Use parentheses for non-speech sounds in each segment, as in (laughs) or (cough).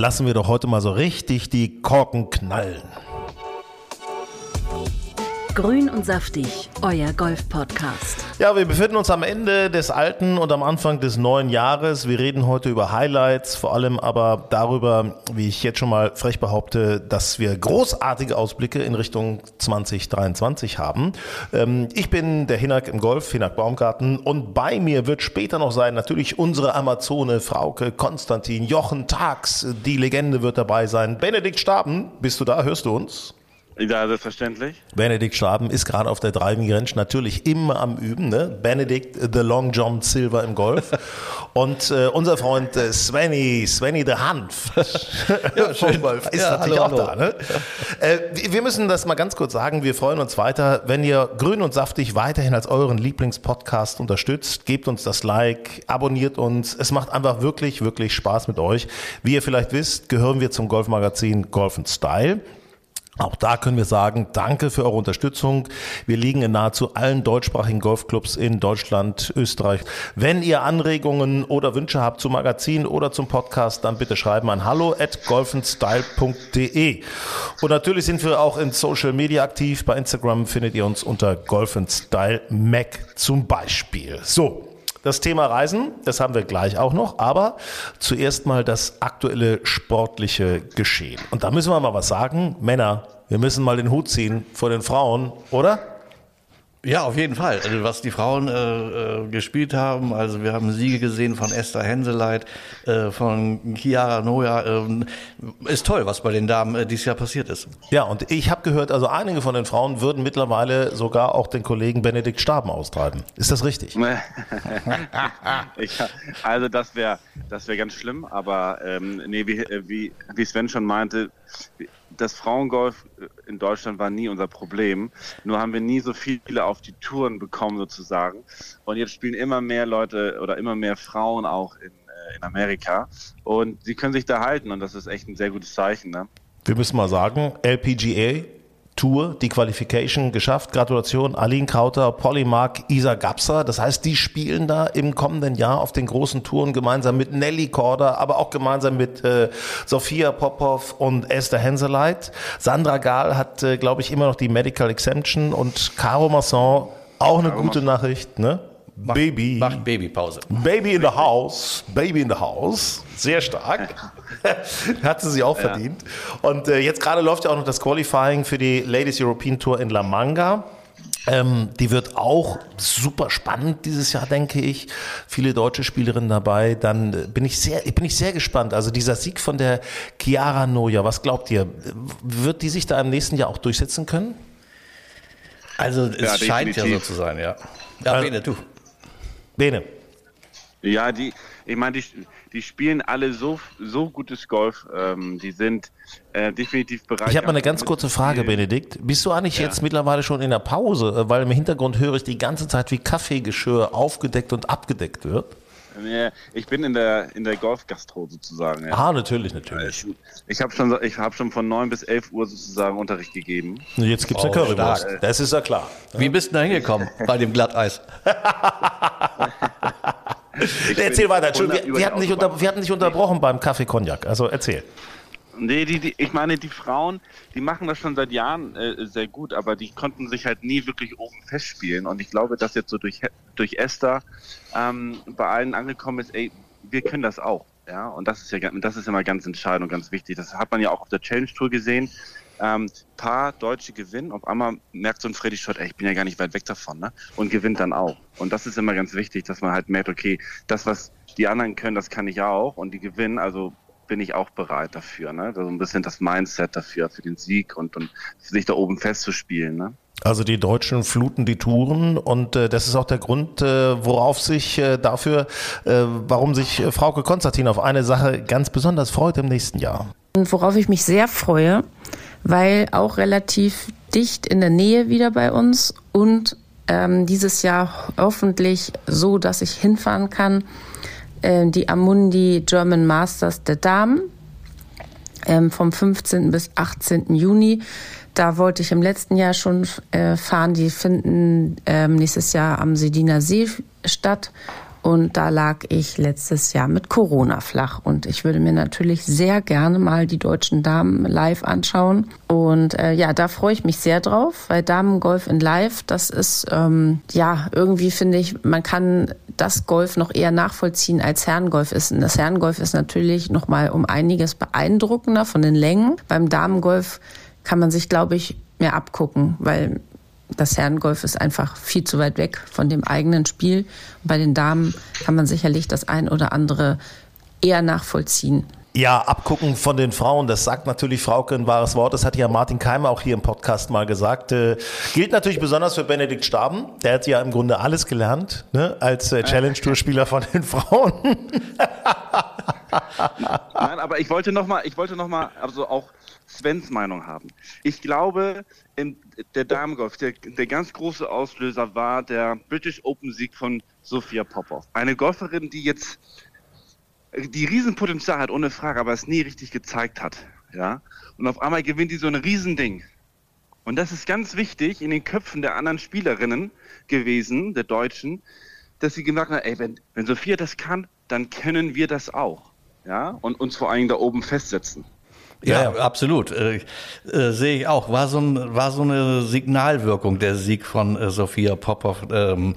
lassen wir doch heute mal so richtig die Korken knallen. Grün und saftig, euer Golf-Podcast. Ja, wir befinden uns am Ende des alten und am Anfang des neuen Jahres. Wir reden heute über Highlights, vor allem aber darüber, wie ich jetzt schon mal frech behaupte, dass wir großartige Ausblicke in Richtung 2023 haben. Ähm, ich bin der Hinak im Golf, Hinak Baumgarten, und bei mir wird später noch sein natürlich unsere Amazone Frauke, Konstantin, Jochen Tags, die Legende wird dabei sein. Benedikt Staben, bist du da? Hörst du uns? Ja, selbstverständlich. Benedikt Schwaben ist gerade auf der Driving Range natürlich immer am Üben. Ne? Benedikt, the Long John Silver im Golf. (laughs) Und äh, unser Freund äh, Svenny, Svenny the Hanf (laughs) ja, vom Golf ist ja, natürlich hallo, auch hallo. da. Ne? Äh, wir müssen das mal ganz kurz sagen. Wir freuen uns weiter, wenn ihr Grün und Saftig weiterhin als euren Lieblingspodcast unterstützt. Gebt uns das Like, abonniert uns. Es macht einfach wirklich, wirklich Spaß mit euch. Wie ihr vielleicht wisst, gehören wir zum Golfmagazin Golf Style. Auch da können wir sagen, danke für eure Unterstützung. Wir liegen in nahezu allen deutschsprachigen Golfclubs in Deutschland, Österreich. Wenn ihr Anregungen oder Wünsche habt zum Magazin oder zum Podcast, dann bitte schreiben an hallo at golfenstyle.de. Und natürlich sind wir auch in Social Media aktiv. Bei Instagram findet ihr uns unter Golfenstyle Mac zum Beispiel. So, das Thema Reisen, das haben wir gleich auch noch, aber zuerst mal das aktuelle sportliche Geschehen. Und da müssen wir mal was sagen. Männer, wir müssen mal den Hut ziehen vor den Frauen, oder? Ja, auf jeden Fall. Also was die Frauen äh, äh, gespielt haben, also wir haben Siege gesehen von Esther Henseleit, äh, von Chiara Noja. Äh, ist toll, was bei den Damen äh, dieses Jahr passiert ist. Ja, und ich habe gehört, also einige von den Frauen würden mittlerweile sogar auch den Kollegen Benedikt Staben austreiben. Ist das richtig? (laughs) ich, also das wäre das wäre ganz schlimm, aber ähm, nee, wie, äh, wie, wie Sven schon meinte, das Frauengolf in Deutschland war nie unser Problem. Nur haben wir nie so viele auf die Touren bekommen sozusagen. Und jetzt spielen immer mehr Leute oder immer mehr Frauen auch in, äh, in Amerika. Und sie können sich da halten und das ist echt ein sehr gutes Zeichen. Ne? Wir müssen mal sagen, LPGA Tour die Qualification geschafft. Gratulation, Aline Krauter, Polymark, Isa Gapsa. Das heißt, die spielen da im kommenden Jahr auf den großen Touren gemeinsam mit Nelly Korda, aber auch gemeinsam mit äh, Sophia Popov und Esther Henseleit. Sandra Gahl hat, äh, glaube ich, immer noch die Medical Exemption und Caro Masson, auch eine Caro gute Nachricht, ne? Macht, Baby. Macht Babypause. Baby in the house. Baby in the house. Sehr stark. (laughs) Hat sie sich auch ja. verdient. Und äh, jetzt gerade läuft ja auch noch das Qualifying für die Ladies European Tour in La Manga. Ähm, die wird auch super spannend dieses Jahr, denke ich. Viele deutsche Spielerinnen dabei. Dann äh, bin ich sehr, bin ich sehr gespannt. Also dieser Sieg von der Chiara Noja, was glaubt ihr? Wird die sich da im nächsten Jahr auch durchsetzen können? Also es ja, scheint ja so zu sein, ja. Ja, Bene, du. Bene. Ja, die, ich meine, die, die spielen alle so, so gutes Golf. Ähm, die sind äh, definitiv bereit. Ich habe mal eine ganz kurze Frage, Benedikt. Bist du eigentlich ja. jetzt mittlerweile schon in der Pause? Äh, weil im Hintergrund höre ich die ganze Zeit, wie Kaffeegeschirr aufgedeckt und abgedeckt wird. Ich bin in der, in der Golfgastro sozusagen. Ja. Ah, natürlich, natürlich. Ich, ich habe schon, hab schon von 9 bis 11 Uhr sozusagen Unterricht gegeben. Jetzt gibt es oh, eine Currywurst. Das ist ja klar. Wie bist du da hingekommen bei dem Glatteis? (laughs) erzähl weiter. Entschuldigung, wir, wir, hatten nicht unter, wir hatten nicht unterbrochen beim Kaffee Cognac. Also erzähl. Nee, die, die, ich meine, die Frauen, die machen das schon seit Jahren äh, sehr gut, aber die konnten sich halt nie wirklich oben festspielen. Und ich glaube, dass jetzt so durch, durch Esther ähm, bei allen angekommen ist, ey, wir können das auch. Ja, und das ist ja das ist immer ganz entscheidend und ganz wichtig. Das hat man ja auch auf der Challenge Tour gesehen. Ähm, paar Deutsche gewinnen, auf einmal merkt so ein Freddy Schott, ey, ich bin ja gar nicht weit weg davon, ne? Und gewinnt dann auch. Und das ist immer ganz wichtig, dass man halt merkt, okay, das, was die anderen können, das kann ich auch und die gewinnen, also bin ich auch bereit dafür. Ne? So ein bisschen das Mindset dafür, für den Sieg und, und sich da oben festzuspielen. Ne? Also die Deutschen fluten die Touren und äh, das ist auch der Grund, äh, worauf sich äh, dafür, äh, warum sich äh, Frauke Konstantin auf eine Sache ganz besonders freut im nächsten Jahr. Und worauf ich mich sehr freue, weil auch relativ dicht in der Nähe wieder bei uns und ähm, dieses Jahr hoffentlich so, dass ich hinfahren kann, äh, die Amundi German Masters der Damen ähm, vom 15. bis 18. Juni. Da wollte ich im letzten Jahr schon äh, fahren. Die finden ähm, nächstes Jahr am Sediner See statt. Und da lag ich letztes Jahr mit Corona flach. Und ich würde mir natürlich sehr gerne mal die deutschen Damen live anschauen. Und äh, ja, da freue ich mich sehr drauf, weil Damengolf in Live, das ist ähm, ja irgendwie finde ich, man kann das Golf noch eher nachvollziehen als Herrengolf ist. Und das Herrengolf ist natürlich noch mal um einiges beeindruckender von den Längen. Beim Damengolf kann man sich, glaube ich, mehr abgucken, weil das Herrengolf ist einfach viel zu weit weg von dem eigenen Spiel. bei den Damen kann man sicherlich das ein oder andere eher nachvollziehen. Ja, abgucken von den Frauen, das sagt natürlich Frauke ein wahres Wort. Das hat ja Martin Keimer auch hier im Podcast mal gesagt. Äh, gilt natürlich besonders für Benedikt Staben. Der hat ja im Grunde alles gelernt, ne, als äh, Challenge-Tour-Spieler von den Frauen. (laughs) Nein, aber ich wollte nochmal, ich wollte noch mal, also auch Svens Meinung haben. Ich glaube, im, der Damengolf, der, der ganz große Auslöser war der British Open Sieg von Sophia Popov. Eine Golferin, die jetzt die Riesenpotenzial hat, ohne Frage, aber es nie richtig gezeigt hat. Ja? Und auf einmal gewinnt die so ein Riesending. Und das ist ganz wichtig in den Köpfen der anderen Spielerinnen gewesen, der Deutschen, dass sie gemerkt haben, ey, wenn, wenn Sophia das kann, dann können wir das auch. Ja? Und uns vor allem da oben festsetzen. Ja, ja, absolut. Äh, äh, Sehe ich auch. War so, ein, war so eine Signalwirkung der Sieg von äh, Sophia Popov ähm,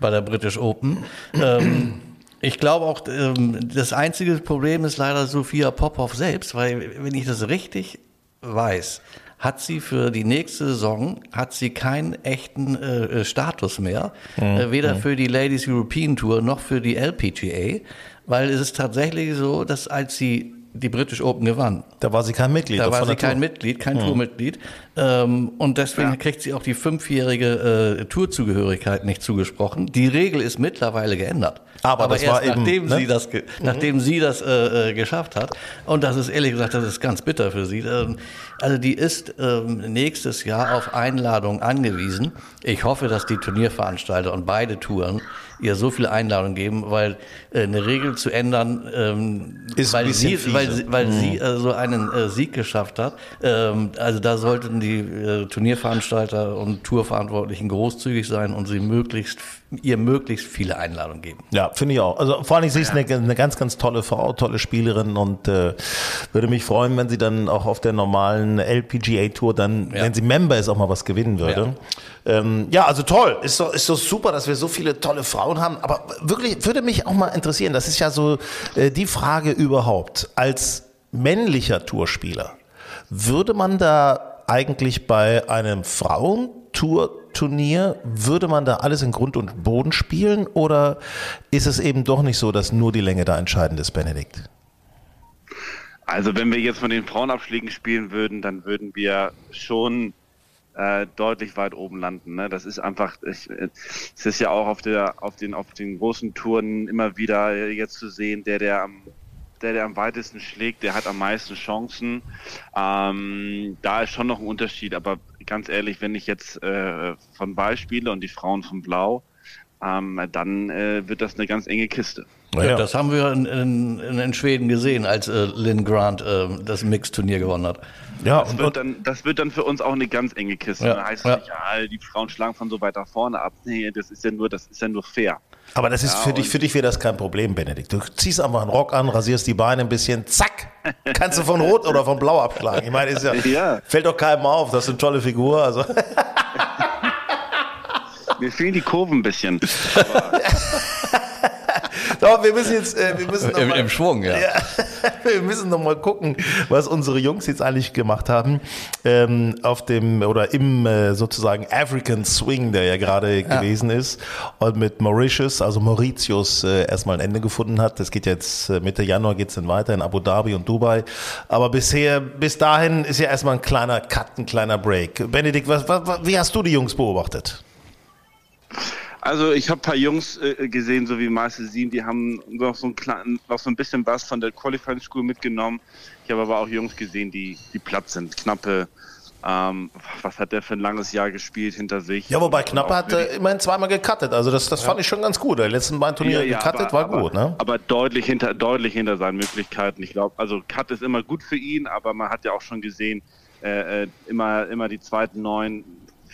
bei der British Open. ähm, ich glaube auch, ähm, das einzige Problem ist leider Sophia Popov selbst, weil wenn ich das richtig weiß, hat sie für die nächste Saison hat sie keinen echten äh, Status mehr, mhm. äh, weder mhm. für die Ladies European Tour noch für die LPGA, weil es ist tatsächlich so, dass als sie die British Open gewann. Da war sie kein Mitglied. Da war sie kein Tour. Mitglied, kein hm. Tourmitglied. Ähm, und deswegen ja. kriegt sie auch die fünfjährige äh, Tourzugehörigkeit nicht zugesprochen. Die Regel ist mittlerweile geändert. Aber, Aber das erst war nachdem eben, ne? sie das, mhm. nachdem sie das äh, äh, geschafft hat. Und das ist ehrlich gesagt, das ist ganz bitter für sie. Ähm, also die ist ähm, nächstes Jahr auf Einladung angewiesen. Ich hoffe, dass die Turnierveranstalter und beide Touren ihr so viele Einladungen geben, weil äh, eine Regel zu ändern, ähm, ist weil, sie, weil, sie, weil mhm. sie äh, so einen äh, Sieg geschafft hat. Ähm, also da sollten die äh, Turnierveranstalter und Tourverantwortlichen großzügig sein und sie möglichst ihr möglichst viele Einladungen geben. Ja, finde ich auch. Also vor allem, sie ist eine, eine, ganz, ganz tolle Frau, tolle Spielerin und äh, würde mich freuen, wenn sie dann auch auf der normalen LPGA-Tour dann, ja. wenn sie Member ist, auch mal was gewinnen würde. Ja, ähm, ja also toll. Ist doch, ist doch super, dass wir so viele tolle Frauen haben. Aber wirklich würde mich auch mal interessieren, das ist ja so äh, die Frage überhaupt. Als männlicher Tourspieler, würde man da eigentlich bei einem Frauentour-Turnier, würde man da alles in Grund und Boden spielen oder ist es eben doch nicht so, dass nur die Länge da entscheidend ist, Benedikt? Also wenn wir jetzt von den Frauenabschlägen spielen würden, dann würden wir schon äh, deutlich weit oben landen. Ne? Das ist einfach, ich, es ist ja auch auf der, auf den, auf den großen Touren immer wieder jetzt zu sehen, der, der am der, der am weitesten schlägt, der hat am meisten Chancen. Ähm, da ist schon noch ein Unterschied, aber ganz ehrlich, wenn ich jetzt äh, von Beispiele und die Frauen von Blau, ähm, dann äh, wird das eine ganz enge Kiste. Ja, das haben wir in, in, in Schweden gesehen, als äh, Lynn Grant äh, das Mix-Turnier gewonnen hat. Ja, das, wird dann, das wird dann für uns auch eine ganz enge Kiste. Ja, da heißt ja. nicht, ja, die Frauen schlagen von so weiter vorne ab. Nee, das ist ja nur, das ist ja nur fair. Aber das ist ja, für dich, für dich wäre das kein Problem, Benedikt. Du ziehst einfach einen Rock an, rasierst die Beine ein bisschen, zack, kannst du von Rot oder von Blau abschlagen. Ich meine, ist ja, (laughs) ja. fällt doch keinem auf, das ist eine tolle Figur. Also. Mir fehlen die Kurven ein bisschen. (laughs) Doch, wir müssen jetzt, äh, wir müssen Im, mal, Im Schwung, ja. ja. (laughs) Wir müssen noch mal gucken, was unsere Jungs jetzt eigentlich gemacht haben ähm, auf dem oder im äh, sozusagen African Swing, der ja gerade ja. gewesen ist und mit Mauritius, also Mauritius, äh, erstmal ein Ende gefunden hat. Das geht jetzt äh, Mitte Januar geht's dann weiter in Abu Dhabi und Dubai. Aber bisher, bis dahin ist ja erstmal ein kleiner Cut, ein kleiner Break. Benedikt, was, was, wie hast du die Jungs beobachtet? Also ich habe ein paar Jungs äh, gesehen, so wie Marcel Siem, die haben noch so, ein klein, noch so ein bisschen was von der Qualifying School mitgenommen. Ich habe aber auch Jungs gesehen, die, die platt sind, knappe. Ähm, was hat der für ein langes Jahr gespielt hinter sich? Ja, wobei Knappe hat äh, immerhin zweimal gecuttet. Also das, das ja. fand ich schon ganz gut. Der letzten beiden Turniere ja, ja, gecuttet war aber, gut, ne? Aber deutlich hinter, deutlich hinter seinen Möglichkeiten. Ich glaube, also Cut ist immer gut für ihn, aber man hat ja auch schon gesehen, äh, äh immer, immer die zweiten neun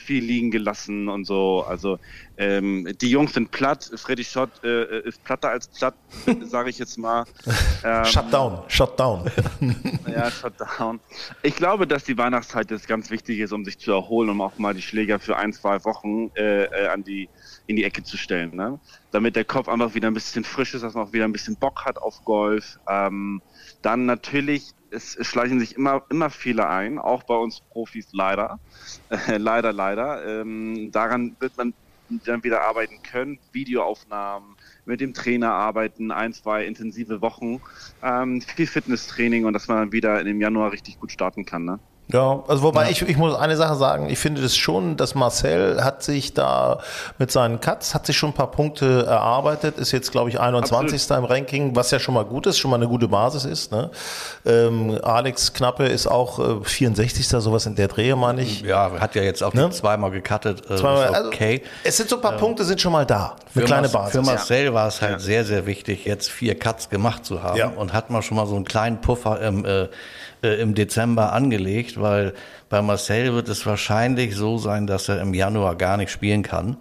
viel liegen gelassen und so. Also ähm, die Jungs sind platt. Freddy Schott äh, ist platter als platt, (laughs) sage ich jetzt mal. (laughs) Ähm, Shutdown, Shutdown. (laughs) ja, Shutdown. Ich glaube, dass die Weihnachtszeit jetzt ganz wichtig ist, um sich zu erholen, um auch mal die Schläger für ein, zwei Wochen äh, äh, an die in die Ecke zu stellen, ne? damit der Kopf einfach wieder ein bisschen frisch ist, dass man auch wieder ein bisschen Bock hat auf Golf. Ähm, dann natürlich es, schleichen sich immer, immer Fehler ein, auch bei uns Profis leider. Äh, leider, leider. Ähm, daran wird man dann wieder arbeiten können. Videoaufnahmen, mit dem Trainer arbeiten, ein, zwei intensive Wochen, ähm, viel Fitnesstraining und dass man dann wieder im Januar richtig gut starten kann. Ne? Ja, also wobei ja. ich, ich muss eine Sache sagen, ich finde das schon, dass Marcel hat sich da mit seinen Cuts, hat sich schon ein paar Punkte erarbeitet, ist jetzt glaube ich 21. Absolut. im Ranking, was ja schon mal gut ist, schon mal eine gute Basis ist. Ne? Ähm, Alex Knappe ist auch äh, 64. sowas in der Drehe, meine ich. Ja, hat ja jetzt auch ne? zweimal gecuttet. Äh, zweimal, also okay. Es sind so ein paar ähm, Punkte, sind schon mal da. Eine kleine Basis. Für Marcel ja. war es halt ja. sehr, sehr wichtig, jetzt vier Cuts gemacht zu haben und hat mal schon mal so einen kleinen Puffer im äh, äh, im Dezember angelegt, weil bei Marcel wird es wahrscheinlich so sein, dass er im Januar gar nicht spielen kann.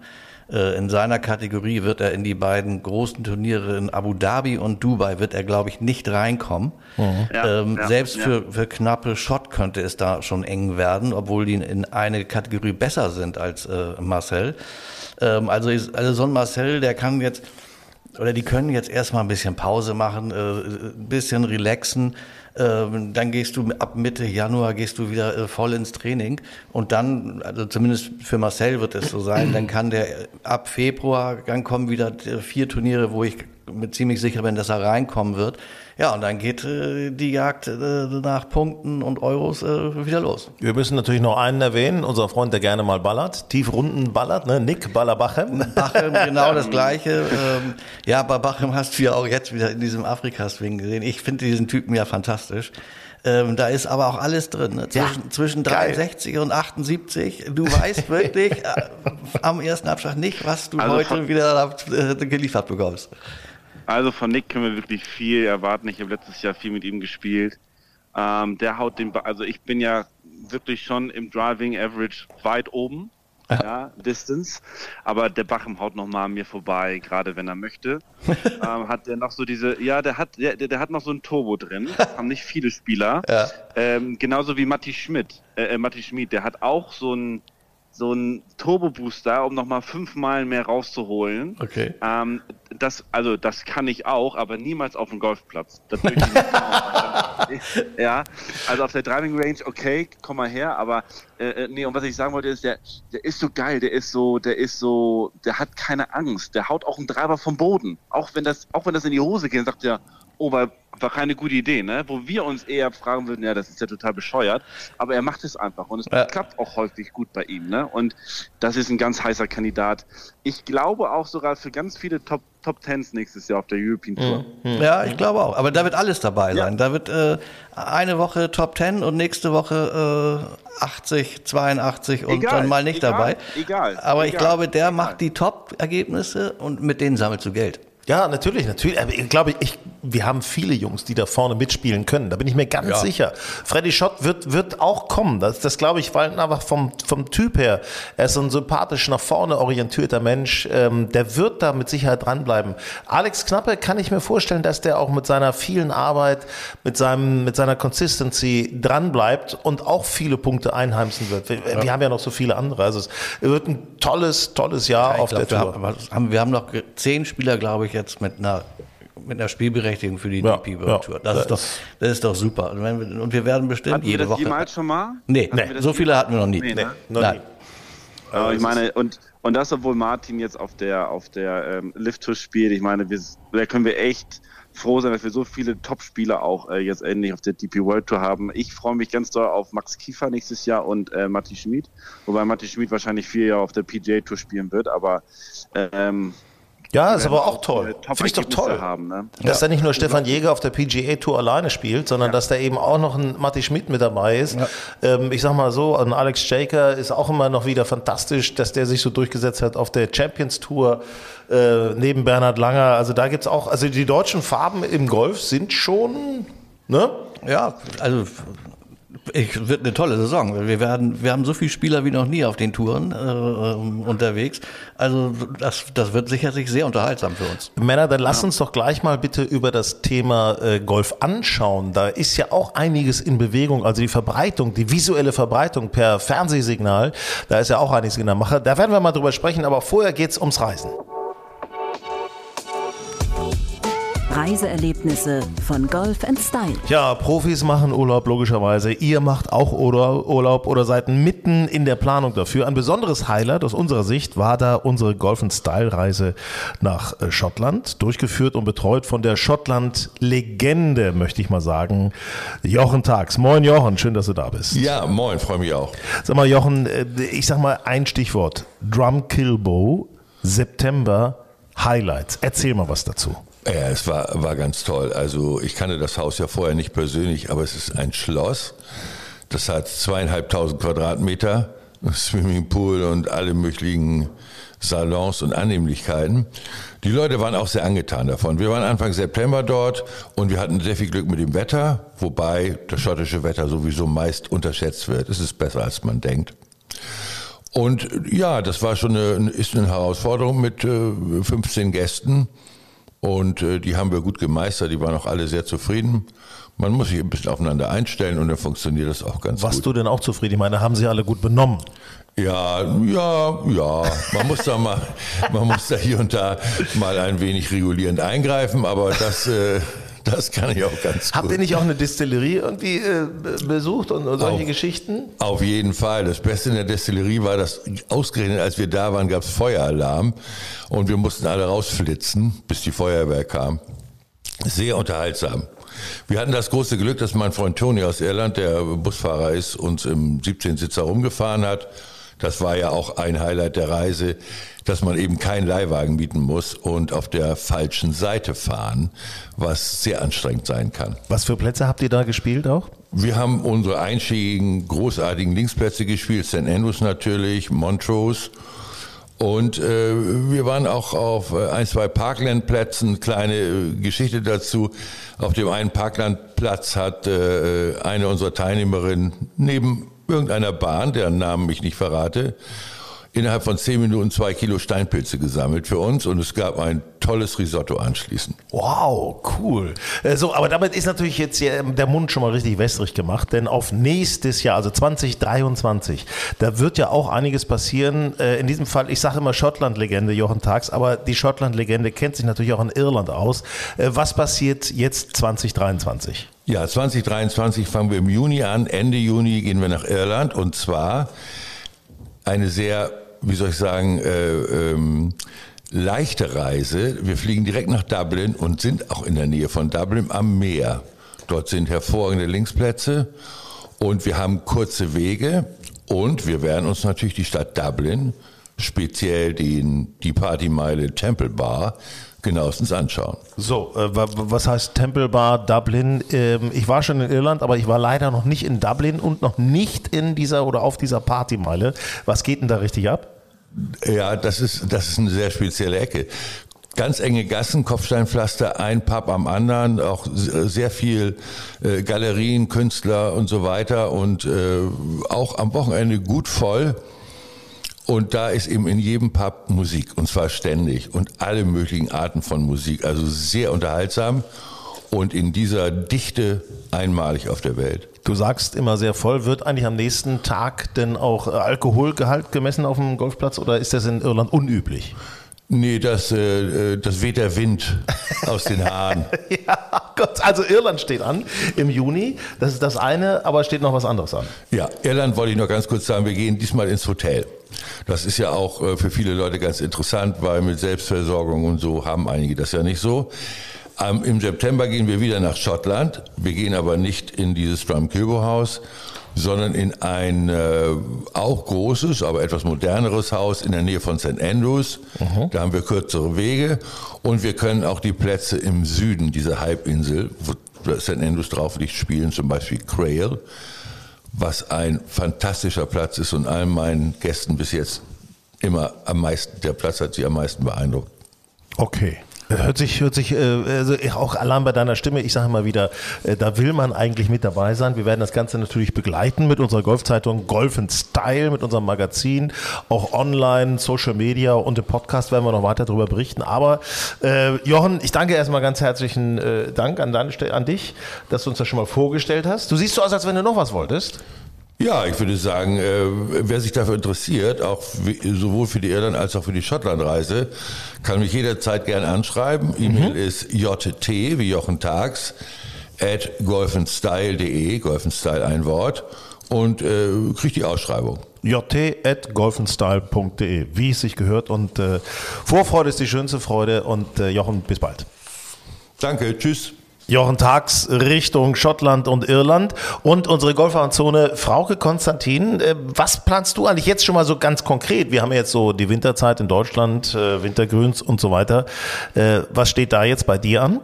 Äh, in seiner Kategorie wird er in die beiden großen Turniere in Abu Dhabi und Dubai wird er, glaube ich, nicht reinkommen. Mhm. Ja, ähm, ja, selbst ja. Für, für knappe Shot könnte es da schon eng werden, obwohl die in eine Kategorie besser sind als äh, Marcel. Ähm, also, also so ein Marcel, der kann jetzt, oder die können jetzt erstmal ein bisschen Pause machen, äh, ein bisschen relaxen ähm, dann gehst du ab Mitte Januar gehst du wieder äh, voll ins Training. Und dann, also zumindest für Marcel wird es so sein, dann kann der ab Februar, dann kommen wieder vier Turniere, wo ich mit ziemlich sicher bin, dass er reinkommen wird. Ja, und dann geht äh, die Jagd äh, nach Punkten und Euros äh, wieder los. Wir müssen natürlich noch einen erwähnen, unser Freund, der gerne mal ballert, Tiefrunden ballert, ne? Nick Ballerbachem. (laughs) Bachem, genau das (laughs) Gleiche. Ähm, ja, bei Bachem hast du ja auch jetzt wieder in diesem Afrika-Swing gesehen. Ich finde diesen Typen ja fantastisch. Ähm, da ist aber auch alles drin. Ne? Zwischen, ja, zwischen 63 geil. und 78. Du weißt (laughs) wirklich äh, am ersten Abschlag nicht, was du also heute wieder äh, geliefert bekommst. Also von Nick können wir wirklich viel erwarten. Ich habe letztes Jahr viel mit ihm gespielt. Ähm, der haut den, ba also ich bin ja wirklich schon im Driving Average weit oben, ja, ja Distance. Aber der Bachem haut noch mal an mir vorbei, gerade wenn er möchte. (laughs) ähm, hat der noch so diese, ja, der hat, der, der hat noch so ein Turbo drin. (laughs) haben nicht viele Spieler. Ja. Ähm, genauso wie Matti Schmidt, äh, äh Matti Schmidt, der hat auch so ein so ein Turbo-Booster, um nochmal fünfmal mehr rauszuholen. Okay. Ähm, das, also das kann ich auch, aber niemals auf dem Golfplatz. (laughs) ja, also auf der Driving Range, okay, komm mal her, aber äh, äh, nee, und was ich sagen wollte ist, der, der ist so geil, der ist so, der ist so, der hat keine Angst, der haut auch einen Treiber vom Boden. Auch wenn das, auch wenn das in die Hose geht, sagt er, oh, war, war keine gute Idee, ne? Wo wir uns eher fragen würden, ja, das ist ja total bescheuert. Aber er macht es einfach und es ja. klappt auch häufig gut bei ihm, ne? Und das ist ein ganz heißer Kandidat. Ich glaube auch sogar für ganz viele Top Top Tens nächstes Jahr auf der European Tour. Mhm. Ja, ich glaube auch. Aber da wird alles dabei sein. Ja. Da wird äh, eine Woche Top Ten und nächste Woche äh, 80, 82 und egal, dann mal nicht egal, dabei. Egal. Aber egal, ich glaube, der macht die Top-Ergebnisse und mit denen sammelst du Geld. Ja, natürlich, natürlich. Aber ich glaube, ich, wir haben viele Jungs, die da vorne mitspielen können. Da bin ich mir ganz ja. sicher. Freddy Schott wird, wird auch kommen. Das, das glaube ich, weil einfach vom, vom Typ her, er ist so ein sympathisch nach vorne orientierter Mensch. Ähm, der wird da mit Sicherheit dranbleiben. Alex Knappe kann ich mir vorstellen, dass der auch mit seiner vielen Arbeit, mit seinem, mit seiner Consistency dranbleibt und auch viele Punkte einheimsen wird. Wir, ja. wir haben ja noch so viele andere. Also es wird ein tolles, tolles Jahr ja, auf glaub, der Tour. Wir haben, wir haben noch zehn Spieler, glaube ich, jetzt mit einer mit einer Spielberechtigung für die ja, DP World Tour. Das, ist doch, das ist doch super. Und wir werden bestimmt hatten jede wir das Woche. jemals schon mal? Nee, nee so viele hatten wir noch nie. Nee, ne? noch Nein. nie. Aber ich meine, und, und das, obwohl Martin jetzt auf der, auf der ähm, Lift-Tour spielt, ich meine, wir, da können wir echt froh sein, dass wir so viele Top-Spieler auch äh, jetzt endlich auf der DP World Tour haben. Ich freue mich ganz doll auf Max Kiefer nächstes Jahr und äh, Matti Schmid, wobei Matti Schmid wahrscheinlich vier Jahre auf der PGA Tour spielen wird, aber ähm, ja, ist aber auch toll. Finde ich doch toll. Haben, ne? Dass ja. da nicht nur Stefan Jäger auf der PGA Tour alleine spielt, sondern ja. dass da eben auch noch ein Matti Schmidt mit dabei ist. Ja. Ähm, ich sag mal so, ein Alex Jaker ist auch immer noch wieder fantastisch, dass der sich so durchgesetzt hat auf der Champions Tour äh, neben Bernhard Langer. Also da gibt's auch, also die deutschen Farben im Golf sind schon, ne? Ja, also Ich, wird eine tolle Saison. Wir werden, wir haben so viele Spieler wie noch nie auf den Touren äh, ähm, unterwegs. Also das, das wird sicherlich sehr unterhaltsam für uns. Männer, dann lass uns doch gleich mal bitte über das Thema äh, Golf anschauen. Da ist ja auch einiges in Bewegung. Also die Verbreitung, die visuelle Verbreitung per Fernsehsignal, da ist ja auch einiges in der Mache. Da werden wir mal drüber sprechen, aber vorher geht's ums Reisen. Reiseerlebnisse von Golf Style. Ja, Profis machen Urlaub logischerweise. Ihr macht auch Urlaub oder seid mitten in der Planung dafür. Ein besonderes Highlight aus unserer Sicht war da unsere Golf Style Reise nach äh, Schottland, durchgeführt und betreut von der Schottland Legende, möchte ich mal sagen, Jochen Tags. Moin Jochen, schön, dass du da bist. Ja, moin, freue mich auch. Sag mal Jochen, äh, ich sag mal ein Stichwort. Drum Kilbo, September Highlights. Erzähl mal was dazu. Ja, es war, war ganz toll. Also ich kannte das Haus ja vorher nicht persönlich, aber es ist ein Schloss. Das hat zweieinhalbtausend Quadratmeter, Swimmingpool und alle möglichen Salons und Annehmlichkeiten. Die Leute waren auch sehr angetan davon. Wir waren Anfang September dort und wir hatten sehr viel Glück mit dem Wetter, wobei das schottische Wetter sowieso meist unterschätzt wird. Es ist besser, als man denkt. Und ja, das war schon eine, ist eine Herausforderung mit äh, 15 Gästen. Und äh, die haben wir gut gemeistert, die waren auch alle sehr zufrieden. Man muss sich ein bisschen aufeinander einstellen und dann funktioniert das auch ganz Warst gut. du denn auch zufrieden? Ich meine, haben sie alle gut benommen? Ja, ja, ja. Man muss da mal, (laughs) man muss da hier und da mal ein wenig regulierend eingreifen, aber das, äh, das kann ich auch ganz Habt gut. ihr nicht auch eine Distillerie irgendwie äh, be- besucht und, und solche Auch. Geschichten? Auf jeden Fall. Das Beste in der Destillerie war, dass ausgerechnet, als wir da waren, gab es Feueralarm und wir mussten alle rausflitzen, bis die Feuerwehr kam. Sehr unterhaltsam. Wir hatten das große Glück, dass mein Freund Toni aus Irland, der Busfahrer ist, uns im 17-Sitzer rumgefahren hat. Das war ja auch ein Highlight der Reise, dass man eben keinen Leihwagen mieten muss und auf der falschen Seite fahren, was sehr anstrengend sein kann. Was für Plätze habt ihr da gespielt auch? Wir haben unsere einschlägigen, großartigen Linksplätze gespielt, St. Andrews natürlich, Montrose. Und äh, wir waren auch auf äh, ein, zwei Parklandplätzen, kleine äh, Geschichte dazu. Auf dem einen Parklandplatz hat äh, eine unserer Teilnehmerinnen neben irgendeiner Bahn, deren Namen ich nicht verrate, innerhalb von zehn Minuten zwei Kilo Steinpilze gesammelt für uns und es gab ein tolles Risotto anschließend. Wow, cool. Äh, So, aber damit ist natürlich jetzt hier der Mund schon mal richtig wässrig gemacht, denn auf nächstes Jahr, also 2023, da wird ja auch einiges passieren. Äh, In diesem Fall, ich sage immer Schottland-Legende, Jochen Tags, aber die Schottland-Legende kennt sich natürlich auch in Irland aus. Äh, Was passiert jetzt 2023? Ja, 2023 fangen wir im Juni an. Ende Juni gehen wir nach Irland und zwar eine sehr, wie soll ich sagen, äh, ähm, leichte Reise. Wir fliegen direkt nach Dublin und sind auch in der Nähe von Dublin am Meer. Dort sind hervorragende Linksplätze und wir haben kurze Wege und wir werden uns natürlich die Stadt Dublin, speziell den, die Partymeile Temple Bar, genauestens anschauen. So, äh, wa- wa- was heißt Temple Bar Dublin? Ähm, ich war schon in Irland, aber ich war leider noch nicht in Dublin und noch nicht in dieser oder auf dieser Partymeile. Was geht denn da richtig ab? Ja, das ist, das ist eine sehr spezielle Ecke. Ganz enge Gassen, Kopfsteinpflaster, ein Pub am anderen, auch sehr viel äh, Galerien, Künstler und so weiter und äh, auch am Wochenende gut voll. Und da ist eben in jedem Pub Musik und zwar ständig und alle möglichen Arten von Musik, also sehr unterhaltsam und in dieser Dichte einmalig auf der Welt. Du sagst immer sehr voll. Wird eigentlich am nächsten Tag denn auch äh, Alkoholgehalt gemessen auf dem Golfplatz oder ist das in Irland unüblich? Nee, das, äh, das weht der Wind (laughs) aus den Haaren. (laughs) ja, Gott, also Irland steht an im Juni. Das ist das eine, aber steht noch was anderes an. Ja, Irland wollte ich noch ganz kurz sagen, wir gehen diesmal ins Hotel. Das ist ja auch äh, für viele Leute ganz interessant, weil mit Selbstversorgung und so haben einige das ja nicht so. Ähm, Im September gehen wir wieder nach Schottland. Wir gehen aber nicht in dieses Drumkilbo-Haus, sondern in ein äh, auch großes, aber etwas moderneres Haus in der Nähe von St. Andrews. Da haben wir kürzere Wege und wir können auch die Plätze im Süden dieser Halbinsel, wo St. Andrews drauf liegt, spielen, zum Beispiel Crail was ein fantastischer Platz ist und allen meinen Gästen bis jetzt immer am meisten, der Platz hat sie am meisten beeindruckt. Okay. Hört sich, hört sich, äh, also auch allein bei deiner Stimme, ich sage mal wieder, äh, da will man eigentlich mit dabei sein. Wir werden das Ganze natürlich begleiten mit unserer Golfzeitung Golf in Style, mit unserem Magazin, auch online, Social Media und im Podcast werden wir noch weiter darüber berichten. Aber äh, Jochen, ich danke erstmal ganz herzlichen äh, Dank an, deine, an dich, dass du uns das schon mal vorgestellt hast. Du siehst so aus, als wenn du noch was wolltest. Ja, ich würde sagen, äh, wer sich dafür interessiert, auch sowohl für die Irland als auch für die Schottlandreise, kann mich jederzeit gerne anschreiben. E-Mail mhm. ist jt wie Jochen Tags at golfenstyle.de, golfenstyle ein Wort und äh, kriegt die Ausschreibung. jt.golfenstyle.de, wie es sich gehört und äh, Vorfreude ist die schönste Freude und äh, Jochen, bis bald. Danke, tschüss. Jochen Tags Richtung Schottland und Irland und unsere Golfzone Frauke Konstantin. Äh, was planst du eigentlich jetzt schon mal so ganz konkret? Wir haben jetzt so die Winterzeit in Deutschland, äh, Wintergrüns und so weiter. Äh, was steht da jetzt bei dir an?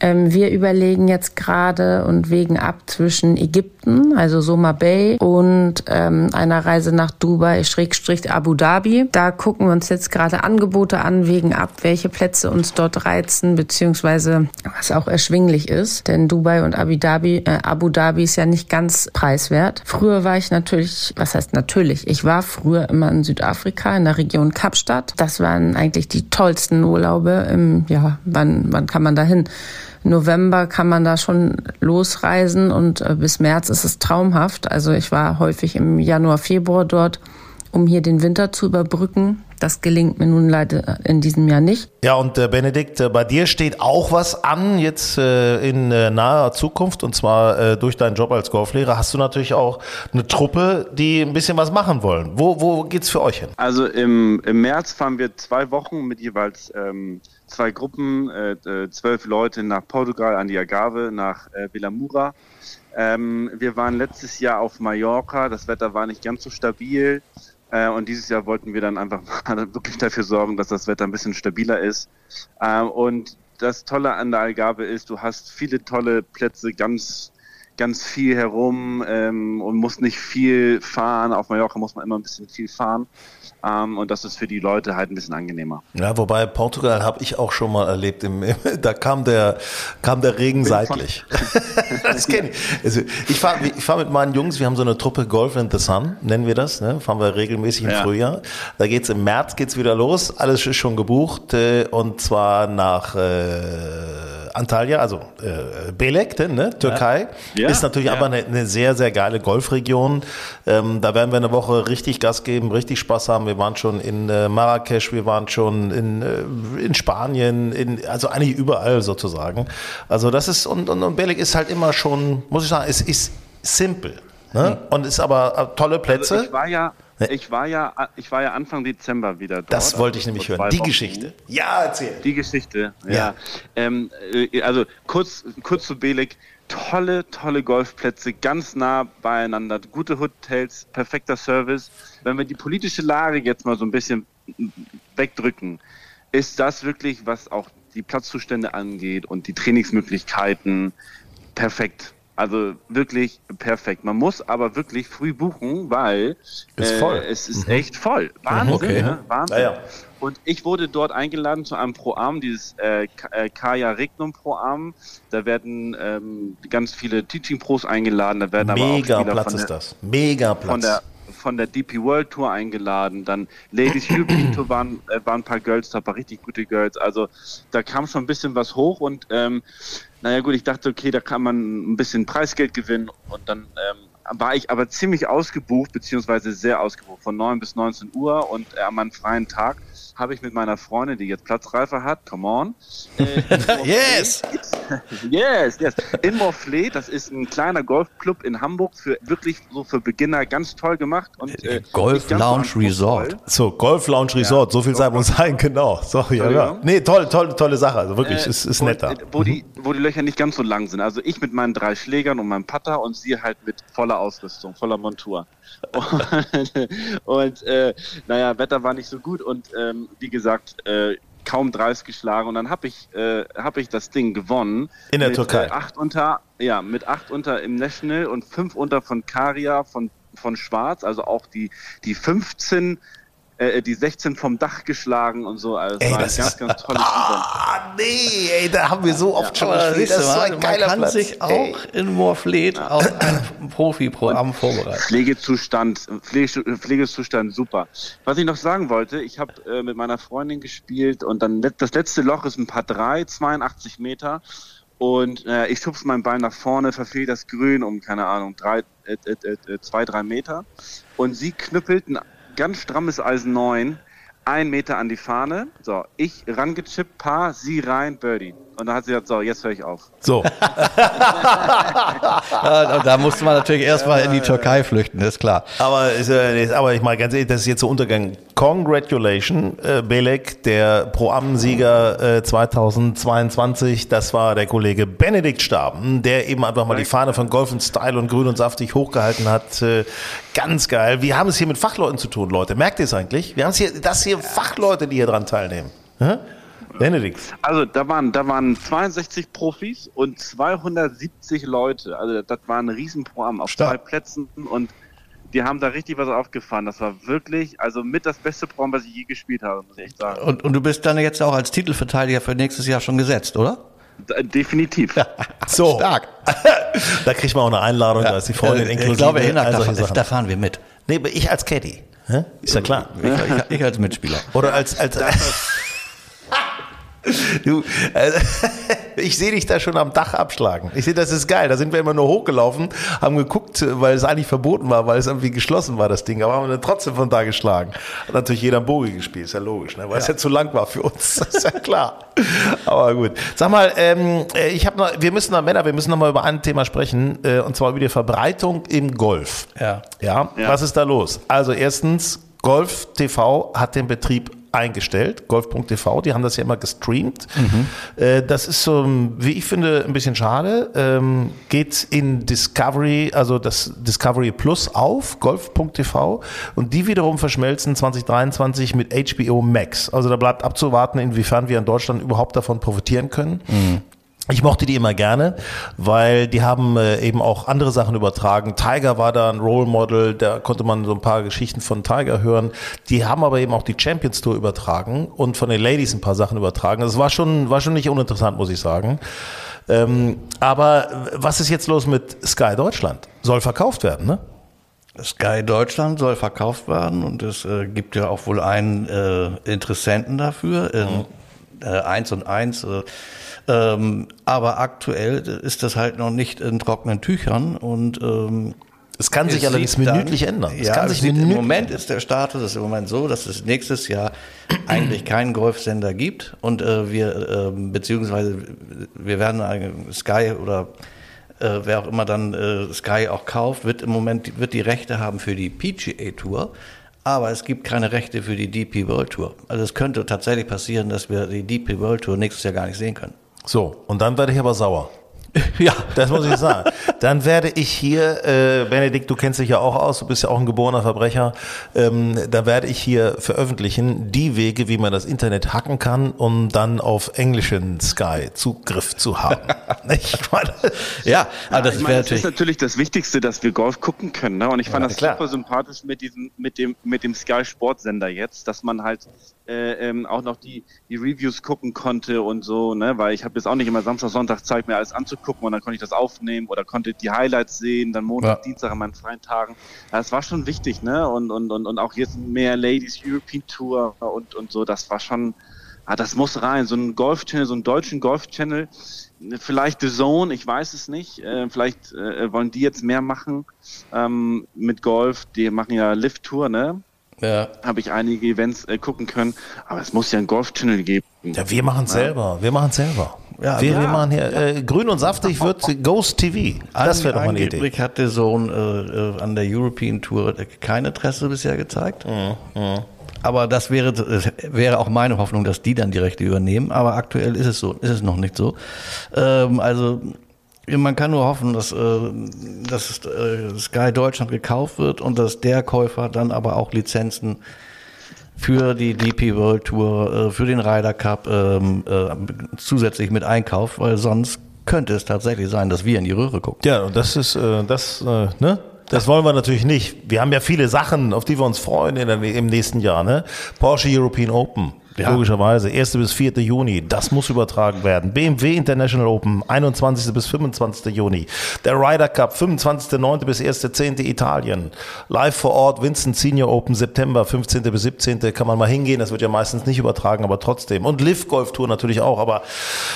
Ähm, wir überlegen jetzt gerade und wägen ab zwischen Ägypten, also Soma Bay, und ähm, einer Reise nach Dubai, Schrägstrich Abu Dhabi. Da gucken wir uns jetzt gerade Angebote an, wägen ab, welche Plätze uns dort reizen, beziehungsweise was auch erschwinglich ist. Denn Dubai und Abu Dhabi, äh, Abu Dhabi ist ja nicht ganz preiswert. Früher war ich natürlich, was heißt natürlich, ich war früher immer in Südafrika, in der Region Kapstadt. Das waren eigentlich die tollsten Urlaube im, ja, wann, wann kann man da hin? November kann man da schon losreisen und äh, bis März ist es traumhaft. Also ich war häufig im Januar, Februar dort, um hier den Winter zu überbrücken. Das gelingt mir nun leider in diesem Jahr nicht. Ja, und äh, Benedikt, äh, bei dir steht auch was an jetzt äh, in äh, naher Zukunft und zwar äh, durch deinen Job als Golflehrer hast du natürlich auch eine Truppe, die ein bisschen was machen wollen. Wo, wo geht's für euch hin? Also im, im März fahren wir zwei Wochen mit jeweils ähm, zwei Gruppen, äh, äh, zwölf Leute nach Portugal an die Agave, nach äh, Villamura. Ähm, wir waren letztes Jahr auf Mallorca, das Wetter war nicht ganz so stabil. Äh, und dieses Jahr wollten wir dann einfach (laughs) mal wirklich dafür sorgen, dass das Wetter ein bisschen stabiler ist. Äh, und das Tolle an der Algarve ist, du hast viele tolle Plätze ganz ganz viel herum ähm, und muss nicht viel fahren. Auf Mallorca muss man immer ein bisschen viel fahren. Ähm, und das ist für die Leute halt ein bisschen angenehmer. Ja, wobei Portugal habe ich auch schon mal erlebt. Im, (laughs) da kam der, kam der Regen seitlich. (laughs) das kenne ich. Also ich fahre ich fahr mit meinen Jungs, wir haben so eine Truppe Golf in the Sun, nennen wir das. Ne? Fahren wir regelmäßig im ja. Frühjahr. Da geht's im März geht's wieder los. Alles ist schon gebucht. Äh, und zwar nach äh, Antalya, also äh, Belek, ne? Türkei, ja. ist natürlich ja. aber eine, eine, sehr, sehr geile Golfregion. Ähm, da werden wir eine Woche richtig Gas geben, richtig Spaß haben. Wir waren schon in äh, Marrakesch, wir waren schon in, äh, in Spanien, in, also eigentlich überall sozusagen. Also das ist, und, und, und Belek ist halt immer schon, muss ich sagen, es ist simpel. Ne? Hm. Und ist aber äh, tolle Plätze. Also ich war ja, ich war ja, ich war ja Anfang Dezember wieder dort. Das wollte ich nämlich hören. Die Wochen. Geschichte. Ja, erzähl. Die Geschichte. Ja. ja. Ähm, äh, also kurz, kurz zu Belek. Tolle, tolle Golfplätze, ganz nah beieinander, gute Hotels, perfekter Service. Wenn wir die politische Lage jetzt mal so ein bisschen wegdrücken, ist das wirklich, was auch die Platzzustände angeht und die Trainingsmöglichkeiten, perfekt. Also wirklich perfekt. Man muss aber wirklich früh buchen, weil ist äh, es ist mhm. echt voll. Wahnsinn, okay. ne? Wahnsinn. Ja, ja. Und ich wurde dort eingeladen zu einem Pro-Am, dieses äh, äh Kaya Regnum Pro-Am. Da werden ähm, ganz viele Teaching-Pros eingeladen. Da werden Mega aber auch Platz ist das. Mega Platz. Von der, von der DP World Tour eingeladen. Dann Ladies European Tour waren, äh, waren ein paar Girls, da paar richtig gute Girls. Also da kam schon ein bisschen was hoch und ähm, naja gut, ich dachte, okay, da kann man ein bisschen Preisgeld gewinnen und dann ähm, war ich aber ziemlich ausgebucht, beziehungsweise sehr ausgebucht, von 9 bis 19 Uhr und äh, an meinem freien Tag habe ich mit meiner Freundin, die jetzt Platzreife hat, come on. Äh, (laughs) yes! yes, yes. In Morfleet, das ist ein kleiner Golfclub in Hamburg, für wirklich so für Beginner ganz toll gemacht. Und, äh, Golf Lounge so Resort. So, Golf Lounge Resort, ja, so viel sei muss sein, genau. So, ja, ja. Nee, toll, toll, tolle Sache. Also wirklich, äh, ist, ist netter. Wo, die, wo die Löcher nicht ganz so lang sind. Also ich mit meinen drei Schlägern und meinem Putter und sie halt mit voller Ausrüstung, voller Montur. und, (laughs) und äh, naja, Wetter war nicht so gut und ähm, wie gesagt, äh, kaum 30 geschlagen und dann habe ich, äh, hab ich das Ding gewonnen. In der mit, Türkei. Äh, acht unter, ja, mit acht unter im National und fünf unter von Karia von, von Schwarz, also auch die, die 15 äh, die 16 vom Dach geschlagen und so. Also Ey, war ein das ganz, ist- ganz tolles Event. Ah, nee, ey, da haben wir so oft schon Aber Das ist so mal, ein man geiler kann Platz. sich auch Ey. in Morfleet auf (clears throat) ein Profi-Programm vorbereiten. Pflegezustand, Pflege, Pflegezustand super. Was ich noch sagen wollte, ich habe äh, mit meiner Freundin gespielt und dann das letzte Loch ist ein paar drei, 82 Meter. Und äh, ich schubse meinen Ball nach vorne, verfehle das Grün um, keine Ahnung, drei, äh, äh, äh, zwei, drei Meter. Und sie knüppelt ein ganz strammes Eisen 9, ein Meter an die Fahne. So, ich rangechippt, Paar, sie rein, Birdie. Und dann hat sie gesagt, so, jetzt höre ich auf. So, (laughs) (laughs) da musste man natürlich erstmal in die Türkei flüchten, ist klar. aber, ist, äh, aber ich mal ganz ehrlich, das ist jetzt so Untergang. Congratulations, äh, Belek, der Pro-Am-Sieger äh, 2022. Das war der Kollege Benedikt Staben, der eben einfach mal die Fahne von Golf und Style und Grün und Saftig hochgehalten hat. Äh, ganz geil. Wir haben es hier mit Fachleuten zu tun, Leute. Merkt ihr es eigentlich? Wir haben es hier, das hier Fachleute, die hier dran teilnehmen. Hä? Benedikt. Also da waren, da waren 62 Profis und 270 Leute. Also das war ein Riesenprogramm auf Stark. zwei Plätzen und die haben da richtig was aufgefahren. Das war wirklich, also mit das beste Programm, was ich je gespielt habe, muss ich echt sagen. Und, und du bist dann jetzt auch als Titelverteidiger für nächstes Jahr schon gesetzt, oder? Definitiv. (laughs) So. Stark. (laughs) da kriegt man auch eine Einladung, da ist die Freundin Äh, inklusive. Ich glaube, Hinak, da, da fahren wir mit. Nee, aber ich als Caddy. Hä? Ist ja klar. Ich, ich als Mitspieler. Oder als, als (laughs) Du, also, (laughs) ich sehe dich da schon am Dach abschlagen. Ich sehe, das ist geil. Da sind wir immer nur hochgelaufen, haben geguckt, weil es eigentlich verboten war, weil es irgendwie geschlossen war, das Ding. Aber haben wir dann trotzdem von da geschlagen. Hat natürlich jeder einen Bogi gespielt, ist ja logisch, ne? weil es ja zu lang war für uns. Das (laughs) ist ja klar. Aber gut. Sag mal, ähm, äh, ich habe noch, wir müssen noch, Männer, wir müssen noch mal über ein Thema sprechen, äh, und zwar über die Verbreitung im Golf. Ja. Ja, Ja. was ist da los? Also erstens, Golf TV hat den Betrieb eingestellt, golf.tv, die haben das ja immer gestreamt. Äh, Das ist so, wie ich finde, ein bisschen schade. Ähm, Geht in Discovery, also das Discovery Plus auf, golf.tv und die wiederum verschmelzen 2023 mit HBO Max. Also da bleibt abzuwarten, inwiefern wir in Deutschland überhaupt davon profitieren können. Ich mochte die immer gerne, weil die haben äh, eben auch andere Sachen übertragen. Tiger war da ein Role Model, da konnte man so ein paar Geschichten von Tiger hören. Die haben aber eben auch die Champions Tour übertragen und von den Ladies ein paar Sachen übertragen. Das war schon, war schon nicht uninteressant, muss ich sagen. Ähm, aber was ist jetzt los mit Sky Deutschland? Soll verkauft werden, ne? Sky Deutschland soll verkauft werden und es äh, gibt ja auch wohl einen äh, Interessenten dafür, äh, eins und eins. Äh, ähm, aber aktuell ist das halt noch nicht in trockenen Tüchern und ähm, Es kann sich es allerdings sieht dann- minütlich ändern. Es ja, kann sich sieht, im minütlich Moment ist der Status ist im Moment so, dass es nächstes Jahr (clears throat) eigentlich keinen Golfsender gibt und äh, wir ähm, beziehungsweise wir werden Sky oder äh, wer auch immer dann äh, Sky auch kauft, wird im Moment wird die Rechte haben für die PGA Tour. Aber es gibt keine Rechte für die DP World Tour. Also es könnte tatsächlich passieren, dass wir die DP World Tour nächstes Jahr gar nicht sehen können. So, und dann werde ich aber sauer. (laughs) Ja, Das muss ich sagen. Dann werde ich hier, äh, Benedikt, du kennst dich ja auch aus, du bist ja auch ein geborener Verbrecher, ähm, da werde ich hier veröffentlichen die Wege, wie man das Internet hacken kann, um dann auf englischen Sky Zugriff zu haben. (laughs) ich meine, ja, aber das ich wäre meine, das natürlich ist natürlich das Wichtigste, dass wir Golf gucken können. Ne? Und ich fand Ja, das klar. super sympathisch mit diesem, mit dem, mit dem Sky Sportsender jetzt, dass man halt äh, ähm, auch noch die, die Reviews gucken konnte und so, ne? Weil ich habe jetzt auch nicht immer Samstag, Sonntag Zeit, mir alles anzugucken und dann konnte ich das aufnehmen oder konnte die Highlights sehen, dann Montag, Ja. Dienstag an meinen freien Tagen. Ja, Das war schon wichtig, ne? Und, und, und, und auch jetzt mehr Ladies European Tour und, und so, das war schon, ah, das muss rein. So ein Golf-Channel, so einen deutschen Golf-Channel, vielleicht The Zone, ich weiß es nicht. Äh, vielleicht äh, wollen die jetzt mehr machen ähm, mit Golf. Die machen ja Lift-Tour, ne? ja. Habe ich einige Events äh, gucken können. Aber es muss ja einen Golf-Channel geben. ja, wir machen es selber. Wir machen es selber. Ja, wir, wir machen hier äh, grün und saftig wird Ghost TV. Das wäre doch mal eine Idee. Hat der Sohn äh, äh, an der European Tour kein Interesse bisher gezeigt. Mhm, Aber das wäre, das wäre auch meine Hoffnung, dass die dann die Rechte übernehmen. Aber aktuell ist es so, ist es noch nicht so. Ähm, also man kann nur hoffen, dass, äh, dass äh, Sky Deutschland gekauft wird und dass der Käufer dann aber auch Lizenzen für die DP World Tour, äh, für den Ryder Cup ähm, äh, zusätzlich mit einkauft, weil sonst könnte es tatsächlich sein, dass wir in die Röhre gucken. Ja, und das ist, äh, das, äh, ne? Das wollen wir natürlich nicht. Wir haben ja viele Sachen, auf die wir uns freuen in der, im nächsten Jahr. Ne? Porsche European Open. Ja. Logischerweise. 1. bis 4. Juni. Das muss übertragen werden. BMW International Open. 21. bis 25. Juni. Der Ryder Cup. 25.9. bis 1.10. Italien. Live vor Ort. Vincent Senior Open. September. 15. bis 17. Kann man mal hingehen. Das wird ja meistens nicht übertragen, aber trotzdem. Und Live Golf Tour natürlich auch. Aber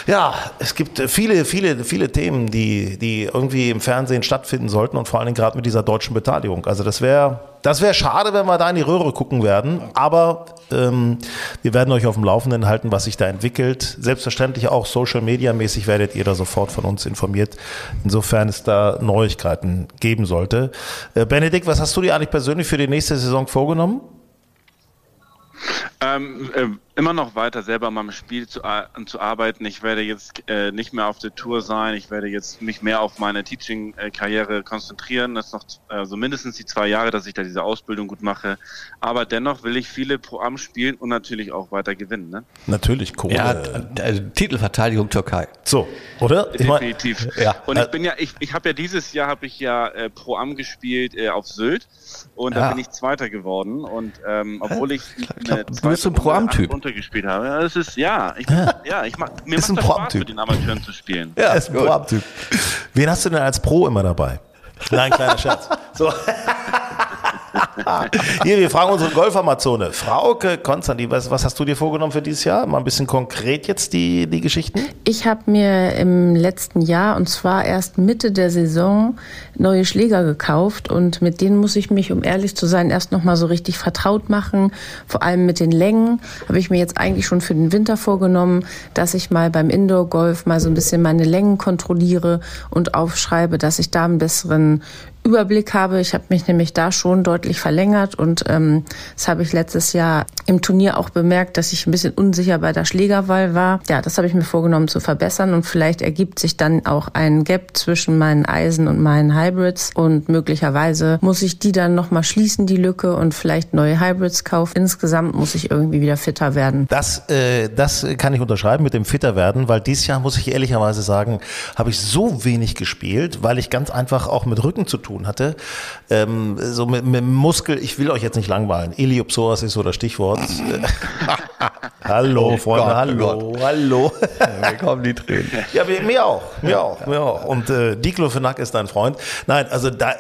ja, es gibt viele, viele, viele Themen, die, die irgendwie im Fernsehen stattfinden sollten und vor allen Dingen gerade mit dieser deutschen Beteiligung. Also das wäre das wäre schade, wenn wir da in die Röhre gucken werden. Aber ähm, wir werden euch auf dem Laufenden halten, was sich da entwickelt. Selbstverständlich auch Social Media mäßig werdet ihr da sofort von uns informiert, insofern es da Neuigkeiten geben sollte. Äh, Benedikt, was hast du dir eigentlich persönlich für die nächste Saison vorgenommen? Ähm, äh, immer noch weiter selber an meinem Spiel zu, äh, zu arbeiten. Ich werde jetzt äh, nicht mehr auf der Tour sein. Ich werde jetzt mich mehr auf meine Teaching-Karriere konzentrieren. Das ist noch äh, so mindestens die zwei Jahre, dass ich da diese Ausbildung gut mache. Aber dennoch will ich viele Pro Am spielen und natürlich auch weiter gewinnen. Ne? Natürlich, cool. Ja, also Titelverteidigung Türkei. So, oder? Definitiv. Ich mein, ja. Und ich bin ja, ich, ich habe ja dieses Jahr habe ich ja äh, Pro Am gespielt äh, auf Sylt und da ja. bin ich Zweiter geworden. Und ähm, obwohl ich eine du bist ein Pro-Am-Typ. runtergespielt habe, das ist ja, ich, ja. ja ich mach, mir ist macht das Spaß, mit den Amateuren zu spielen. Ja, ist ein Pro-Am-Typ. Wen hast du denn als Pro immer dabei? Nein, kleiner Schatz. So. (laughs) (laughs) Hier, wir fragen unsere Golf-Amazone. Frauke Konstantin, was, was hast du dir vorgenommen für dieses Jahr? Mal ein bisschen konkret jetzt die, die Geschichten. Ich habe mir im letzten Jahr, und zwar erst Mitte der Saison, neue Schläger gekauft. Und mit denen muss ich mich, um ehrlich zu sein, erst nochmal so richtig vertraut machen. Vor allem mit den Längen habe ich mir jetzt eigentlich schon für den Winter vorgenommen, dass ich mal beim Indoor-Golf mal so ein bisschen meine Längen kontrolliere und aufschreibe, dass ich da einen besseren Überblick habe. Ich habe mich nämlich da schon deutlich verlängert und ähm, das habe ich letztes Jahr im Turnier auch bemerkt, dass ich ein bisschen unsicher bei der Schlägerwahl war. Ja, das habe ich mir vorgenommen zu verbessern und vielleicht ergibt sich dann auch ein Gap zwischen meinen Eisen und meinen Hybrids und möglicherweise muss ich die dann nochmal schließen, die Lücke und vielleicht neue Hybrids kaufen. Insgesamt muss ich irgendwie wieder fitter werden. Das, äh, das kann ich unterschreiben mit dem fitter werden, weil dieses Jahr muss ich ehrlicherweise sagen, habe ich so wenig gespielt, weil ich ganz einfach auch mit Rücken zu tun tun hatte. Ähm, so mit, mit Muskel, ich will euch jetzt nicht langweilen. Iliopsoas ist so das Stichwort. (laughs) hallo, oh Freunde, Gott, hallo, oh hallo. Ja, mir kommen die Tränen. Ja, mir auch, mir auch, mir auch. Und äh, Diclofenac ist dein Freund. Nein, also da, äh,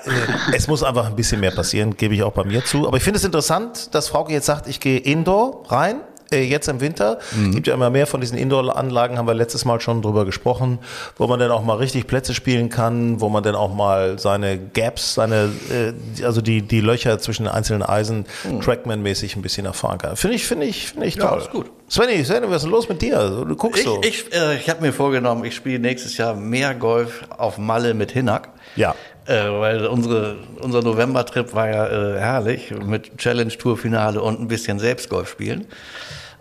es muss einfach ein bisschen mehr passieren, gebe ich auch bei mir zu. Aber ich finde es interessant, dass Frauke jetzt sagt, ich gehe Indoor rein äh, jetzt im Winter. Mhm. Gibt ja immer mehr von diesen Indoor-Anlagen, haben wir letztes Mal schon drüber gesprochen, wo man dann auch mal richtig Plätze spielen kann, wo man dann auch mal seine Gaps, seine, äh, also die, die Löcher zwischen den einzelnen Eisen mhm. Trackman-mäßig ein bisschen erfahren kann. Finde ich, finde ich, finde ich toll. Ja, ist gut. Svenny, Svenny, was ist denn los mit dir? Du guckst ich, so. Ich, äh, ich habe mir vorgenommen, ich spiele nächstes Jahr mehr Golf auf Malle mit Hinak. Ja. Äh, weil unsere, unser November-Trip war ja äh, herrlich mit Challenge-Tour-Finale und ein bisschen Selbstgolf spielen.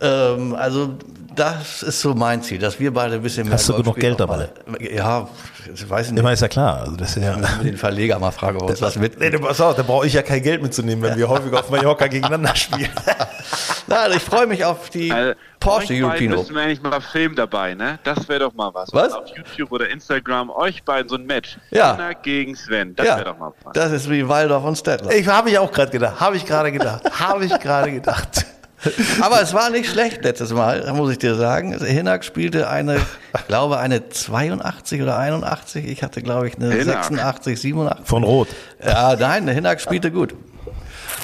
Ähm, also das ist so mein Ziel, dass wir beide ein bisschen mehr. Hast du genug Geld dabei? Ja, ich weiß nicht. Immer ist ja klar. Also das ist ja den Verleger mal fragen, ob uns was mit. Nee, du pass auf, da brauche ich ja kein Geld mitzunehmen, wenn wir häufig auf Mallorca gegeneinander spielen. (laughs) Na, also ich freue mich auf die also, Porsche European Open. müssen wir eigentlich mal Film dabei, ne? Das wäre doch mal was. Was? Auf YouTube oder Instagram euch beiden so ein Match. Ja. Anna gegen Sven. Das ja. wäre doch mal was. Das ist wie Waldorf und Stettler. Ich habe ich auch gerade gedacht. Habe ich gerade gedacht. habe ich gerade gedacht. (laughs) Aber es war nicht schlecht letztes Mal, muss ich dir sagen. Hinak spielte eine, ich glaube, eine 82 oder 81. Ich hatte, glaube ich, eine Hinak. 86, 87. Von Rot. Ja, nein, der Hinak spielte gut.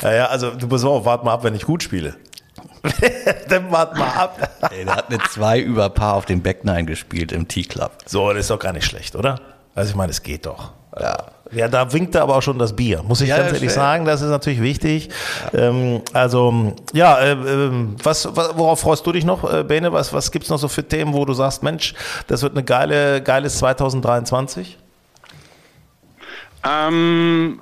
Ja, ja, also du pass auf, wart mal ab, wenn ich gut spiele. (laughs) Dann wart mal ab. Ey, der hat eine 2 über Paar auf dem Back 9 gespielt im T-Club. So, das ist doch gar nicht schlecht, oder? Also ich meine, es geht doch. Ja. Ja, da winkt aber auch schon das Bier, muss ich ja, ganz ehrlich sagen. Das ist natürlich wichtig. Ähm, also, ja, äh, ähm, was, worauf freust du dich noch, äh, Bene? Was, was gibt's noch so für Themen, wo du sagst, Mensch, das wird eine geile, geiles 2023? Ähm,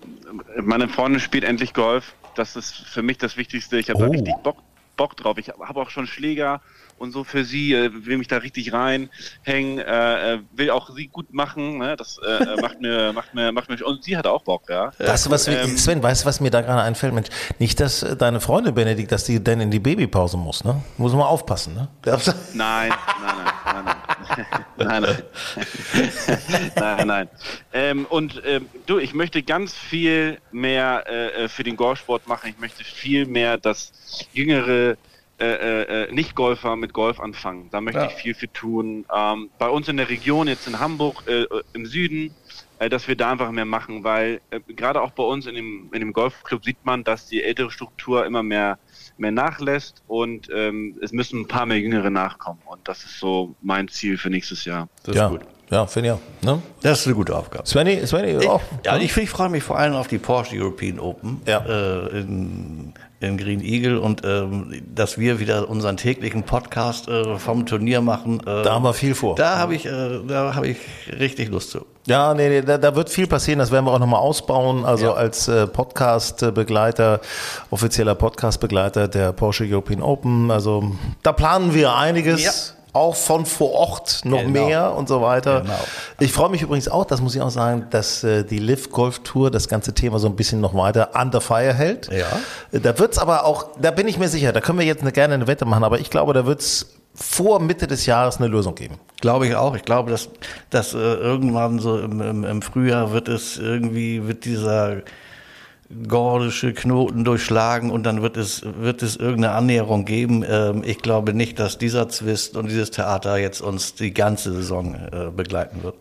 meine Freundin spielt endlich Golf. Das ist für mich das Wichtigste. Ich habe oh. da richtig Bock, Bock drauf. Ich habe auch schon Schläger und so für sie, äh, will mich da richtig reinhängen, äh, äh, will auch sie gut machen, ne? das äh, äh macht mir, (laughs) macht mir, macht mir, und sie hat auch Bock, ja. Du, was, ähm, Sven, weißt du, was mir da gerade einfällt? Mensch, nicht, dass äh, deine Freundin Benedikt, dass die denn in die Babypause muss, ne? Muss man aufpassen, ne? Nein, nein, nein, nein, nein. nein, (laughs) nein. nein, nein. Ähm, und ähm, du, ich möchte ganz viel mehr äh, für den Golfsport machen. Ich möchte viel mehr, dass jüngere äh, äh, äh, Nicht-Golfer mit Golf anfangen. Da möchte Ja. ich viel für tun. Ähm, bei uns in der Region, jetzt in Hamburg, äh, äh, im Süden, äh, dass wir da einfach mehr machen, weil äh, gerade auch bei uns in dem, in dem Golfclub sieht man, dass die ältere Struktur immer mehr, mehr nachlässt und ähm, es müssen ein paar mehr Jüngere nachkommen. Und das ist so mein Ziel für nächstes Jahr. Das ja, ist gut. ja finde ich auch. Ne? Das ist eine gute Aufgabe. Svenny, Svenny auch? Ja, ich, ich freue mich vor allem auf die Porsche European Open Ja. äh, in, in Green Eagle und ähm, dass wir wieder unseren täglichen Podcast äh, vom Turnier machen. Äh, Da haben wir viel vor. Da habe ich, äh, da habe ich richtig Lust zu. Ja, nee, nee da, da wird viel passieren, das werden wir auch nochmal ausbauen. Also Ja. als äh, Podcast-Begleiter, offizieller Podcast-Begleiter der Porsche European Open. Also da planen wir einiges. Ja. Auch von vor Ort noch Genau. mehr und so weiter. Genau. Ich freue mich übrigens auch, das muss ich auch sagen, dass äh, die Live Golf Tour das ganze Thema so ein bisschen noch weiter under fire hält. Ja. Da wird's aber auch, da bin ich mir sicher, da können wir jetzt eine, gerne eine Wette machen, aber ich glaube, da wird's vor Mitte des Jahres eine Lösung geben. Glaube ich auch. Ich glaube, dass, dass äh, irgendwann so im, im, im Frühjahr wird es irgendwie, wird dieser gordische Knoten durchschlagen und dann wird es, wird es irgendeine Annäherung geben. Ähm, ich glaube nicht, dass dieser Zwist und dieses Theater jetzt uns die ganze Saison äh, begleiten wird.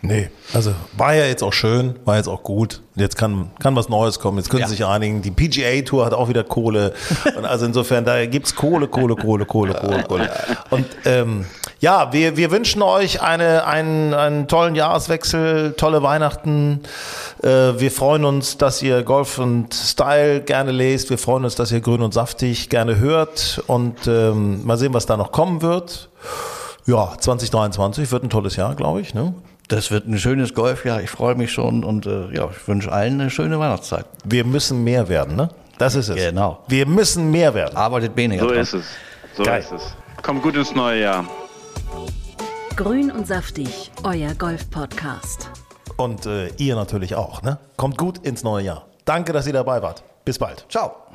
Nee, also war ja jetzt auch schön, war jetzt auch gut. Jetzt kann, kann was Neues kommen. Jetzt können Ja. sie sich einigen. Die PGA Tour hat auch wieder Kohle. Und also insofern, da gibt's Kohle, Kohle, Kohle, Kohle, Kohle, Kohle. (laughs) Und ähm, ja, wir, wir wünschen euch eine, einen, einen tollen Jahreswechsel, tolle Weihnachten. Äh, wir freuen uns, dass ihr Golf und Style gerne lest. Wir freuen uns, dass ihr Grün und Saftig gerne hört. Und ähm, mal sehen, was da noch kommen wird. Ja, 2023 wird ein tolles Jahr, glaube ich. Ne? Das wird ein schönes Golfjahr. Ich freue mich schon und äh, ja, ich wünsche allen eine schöne Weihnachtszeit. Wir müssen mehr werden, ne? Das ist es. Genau. Wir müssen mehr werden. Arbeitet weniger So dran. ist es. So Geil. ist es. Kommt gut ins neue Jahr. Grün und saftig, euer Golf-Podcast. Und äh, ihr natürlich auch, ne? Kommt gut ins neue Jahr. Danke, dass ihr dabei wart. Bis bald. Ciao.